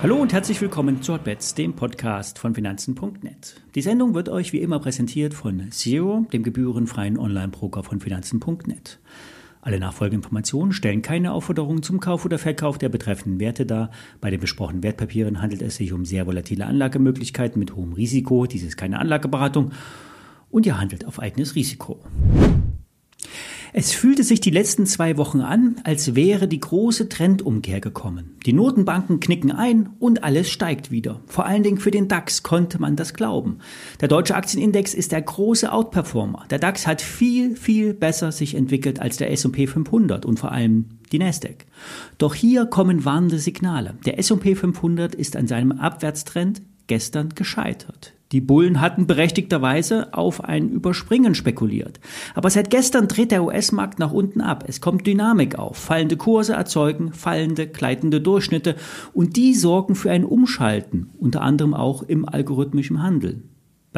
Hallo und herzlich willkommen zu Hotbets, dem Podcast von Finanzen.net. Die Sendung wird euch wie immer präsentiert von Zero, dem gebührenfreien Online-Broker von Finanzen.net. Alle nachfolgenden Informationen stellen keine Aufforderung zum Kauf oder Verkauf der betreffenden Werte dar. Bei den besprochenen Wertpapieren handelt es sich um sehr volatile Anlagemöglichkeiten mit hohem Risiko. Dies ist keine Anlageberatung und ihr handelt auf eigenes Risiko. Es fühlte sich die letzten zwei Wochen an, als wäre die große Trendumkehr gekommen. Die Notenbanken knicken ein und alles steigt wieder. Vor allen Dingen für den DAX konnte man das glauben. Der deutsche Aktienindex ist der große Outperformer. Der DAX hat viel, viel besser sich entwickelt als der S&P 500 und vor allem die Nasdaq. Doch hier kommen warnende Signale. Der S&P 500 ist an seinem Abwärtstrend gestern gescheitert. Die Bullen hatten berechtigterweise auf ein Überspringen spekuliert. Aber seit gestern dreht der US-Markt nach unten ab. Es kommt Dynamik auf. Fallende Kurse erzeugen fallende, gleitende Durchschnitte und die sorgen für ein Umschalten, unter anderem auch im algorithmischen Handel.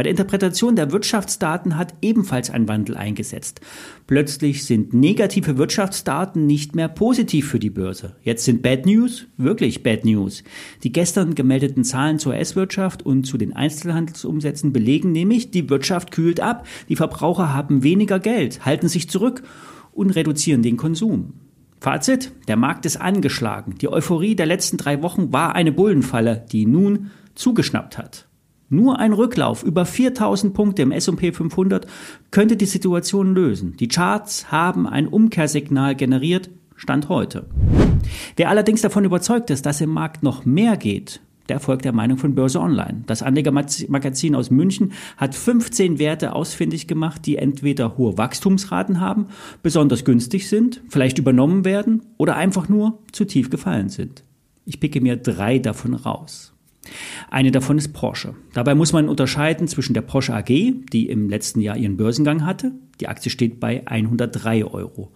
Bei der Interpretation der Wirtschaftsdaten hat ebenfalls ein Wandel eingesetzt. Plötzlich sind negative Wirtschaftsdaten nicht mehr positiv für die Börse. Jetzt sind Bad News wirklich Bad News. Die gestern gemeldeten Zahlen zur S-Wirtschaft und zu den Einzelhandelsumsätzen belegen nämlich, die Wirtschaft kühlt ab, die Verbraucher haben weniger Geld, halten sich zurück und reduzieren den Konsum. Fazit, der Markt ist angeschlagen. Die Euphorie der letzten drei Wochen war eine Bullenfalle, die nun zugeschnappt hat. Nur ein Rücklauf über 4000 Punkte im S&P 500 könnte die Situation lösen. Die Charts haben ein Umkehrsignal generiert, Stand heute. Wer allerdings davon überzeugt ist, dass im Markt noch mehr geht, der folgt der Meinung von Börse Online. Das Anlegermagazin aus München hat 15 Werte ausfindig gemacht, die entweder hohe Wachstumsraten haben, besonders günstig sind, vielleicht übernommen werden oder einfach nur zu tief gefallen sind. Ich picke mir drei davon raus. Eine davon ist Porsche. Dabei muss man unterscheiden zwischen der Porsche AG, die im letzten Jahr ihren Börsengang hatte, die Aktie steht bei 103 Euro,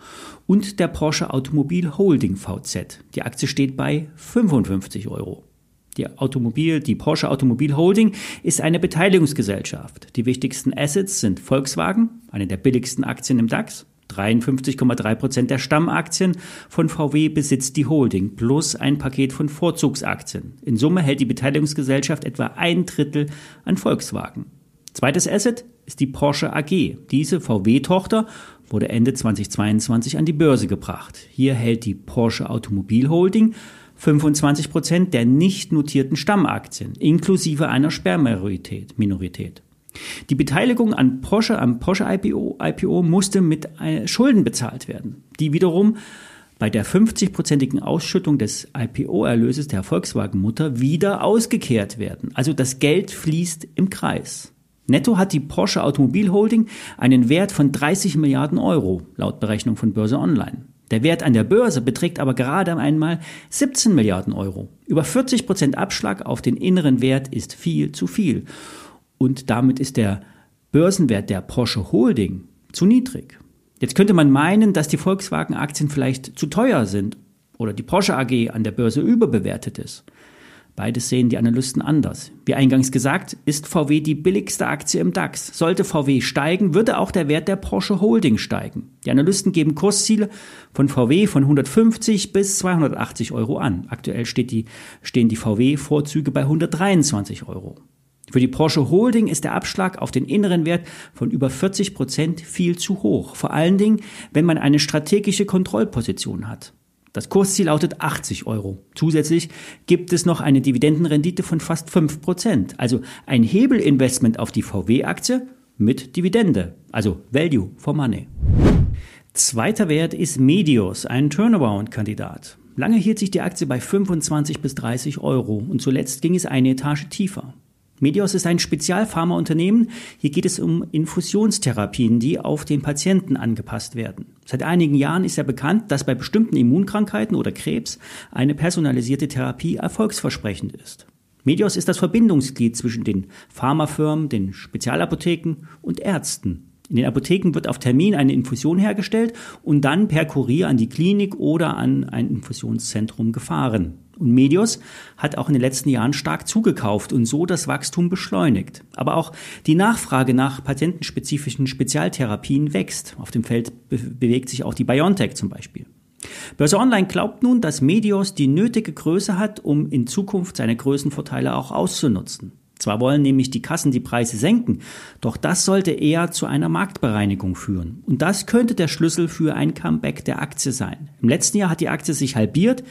und der Porsche Automobil Holding VZ, die Aktie steht bei 55 Euro. Die Automobil, die Porsche Automobil Holding ist eine Beteiligungsgesellschaft. Die wichtigsten Assets sind Volkswagen, eine der billigsten Aktien im DAX, 53,3 Prozent der Stammaktien von VW besitzt die Holding plus ein Paket von Vorzugsaktien. In Summe hält die Beteiligungsgesellschaft etwa ein Drittel an Volkswagen. Zweites Asset ist die Porsche AG. Diese VW-Tochter wurde Ende 2022 an die Börse gebracht. Hier hält die Porsche Automobil Holding 25 Prozent der nicht notierten Stammaktien, inklusive einer Sperrminorität. Die Beteiligung an Porsche, am Porsche IPO, IPO musste mit äh, Schulden bezahlt werden, die wiederum bei der 50-prozentigen Ausschüttung des IPO-Erlöses der Volkswagen-Mutter wieder ausgekehrt werden. Also das Geld fließt im Kreis. Netto hat die Porsche Automobil Holding einen Wert von 30 Milliarden Euro, laut Berechnung von Börse Online. Der Wert an der Börse beträgt aber gerade einmal 17 Milliarden Euro. Über 40 Prozent Abschlag auf den inneren Wert ist viel zu viel und damit ist der Börsenwert der Porsche Holding zu niedrig. Jetzt könnte man meinen, dass die Volkswagen-Aktien vielleicht zu teuer sind oder die Porsche AG an der Börse überbewertet ist. Beides sehen die Analysten anders. Wie eingangs gesagt, ist VW die billigste Aktie im DAX. Sollte VW steigen, würde auch der Wert der Porsche Holding steigen. Die Analysten geben Kursziele von VW von 150 bis 280 Euro an. Aktuell die, stehen die VW-Vorzüge bei 123 Euro. Für die Porsche Holding ist der Abschlag auf den inneren Wert von über 40 Prozent viel zu hoch. Vor allen Dingen, wenn man eine strategische Kontrollposition hat. Das Kursziel lautet 80 Euro. Zusätzlich gibt es noch eine Dividendenrendite von fast 5 Prozent. Also ein Hebelinvestment auf die VW-Aktie mit Dividende. Also Value for Money. Zweiter Wert ist Medios, ein Turnaround-Kandidat. Lange hielt sich die Aktie bei 25 bis 30 Euro und zuletzt ging es eine Etage tiefer. Medios ist ein Spezialpharmaunternehmen. Hier geht es um Infusionstherapien, die auf den Patienten angepasst werden. Seit einigen Jahren ist ja bekannt, dass bei bestimmten Immunkrankheiten oder Krebs eine personalisierte Therapie erfolgsversprechend ist. Medios ist das Verbindungsglied zwischen den Pharmafirmen, den Spezialapotheken und Ärzten. In den Apotheken wird auf Termin eine Infusion hergestellt und dann per Kurier an die Klinik oder an ein Infusionszentrum gefahren. Und Medios hat auch in den letzten Jahren stark zugekauft und so das Wachstum beschleunigt. Aber auch die Nachfrage nach patientenspezifischen Spezialtherapien wächst. Auf dem Feld be bewegt sich auch die BioNTech zum Beispiel. Börse Online glaubt nun, dass Medios die nötige Größe hat, um in Zukunft seine Größenvorteile auch auszunutzen. Zwar wollen nämlich die Kassen die Preise senken, doch das sollte eher zu einer Marktbereinigung führen. Und das könnte der Schlüssel für ein Comeback der Aktie sein. Im letzten Jahr hat die Aktie sich halbiert.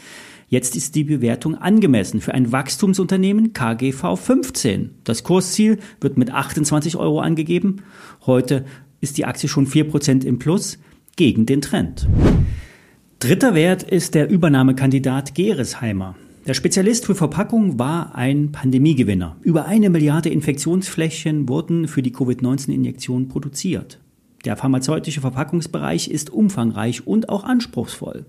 Jetzt ist die Bewertung angemessen für ein Wachstumsunternehmen KGV 15. Das Kursziel wird mit 28 Euro angegeben. Heute ist die Aktie schon 4% im Plus gegen den Trend. Dritter Wert ist der Übernahmekandidat Geresheimer. Der Spezialist für Verpackung war ein Pandemiegewinner. Über eine Milliarde Infektionsfläschchen wurden für die Covid-19-Injektion produziert. Der pharmazeutische Verpackungsbereich ist umfangreich und auch anspruchsvoll.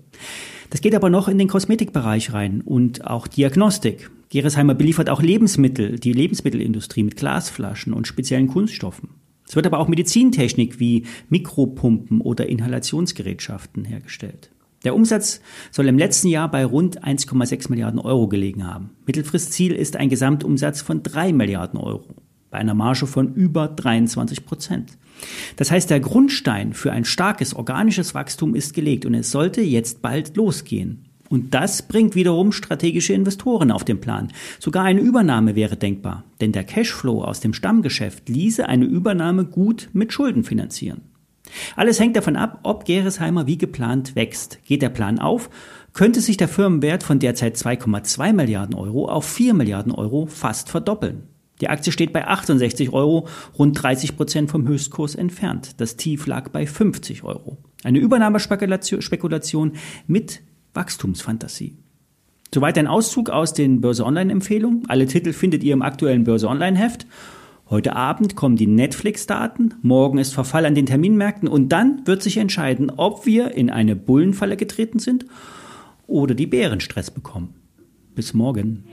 Das geht aber noch in den Kosmetikbereich rein und auch Diagnostik. Geresheimer beliefert auch Lebensmittel, die Lebensmittelindustrie mit Glasflaschen und speziellen Kunststoffen. Es wird aber auch Medizintechnik wie Mikropumpen oder Inhalationsgerätschaften hergestellt. Der Umsatz soll im letzten Jahr bei rund 1,6 Milliarden Euro gelegen haben. Mittelfristziel ist ein Gesamtumsatz von 3 Milliarden Euro bei einer Marge von über 23 Prozent. Das heißt, der Grundstein für ein starkes organisches Wachstum ist gelegt und es sollte jetzt bald losgehen. Und das bringt wiederum strategische Investoren auf den Plan. Sogar eine Übernahme wäre denkbar, denn der Cashflow aus dem Stammgeschäft ließe eine Übernahme gut mit Schulden finanzieren. Alles hängt davon ab, ob Geresheimer wie geplant wächst. Geht der Plan auf, könnte sich der Firmenwert von derzeit 2,2 Milliarden Euro auf 4 Milliarden Euro fast verdoppeln. Die Aktie steht bei 68 Euro, rund 30 Prozent vom Höchstkurs entfernt. Das Tief lag bei 50 Euro. Eine Übernahmespekulation mit Wachstumsfantasie. Soweit ein Auszug aus den Börse Online Empfehlungen. Alle Titel findet ihr im aktuellen Börse Online Heft. Heute Abend kommen die Netflix-Daten, morgen ist Verfall an den Terminmärkten und dann wird sich entscheiden, ob wir in eine Bullenfalle getreten sind oder die Bärenstress bekommen. Bis morgen.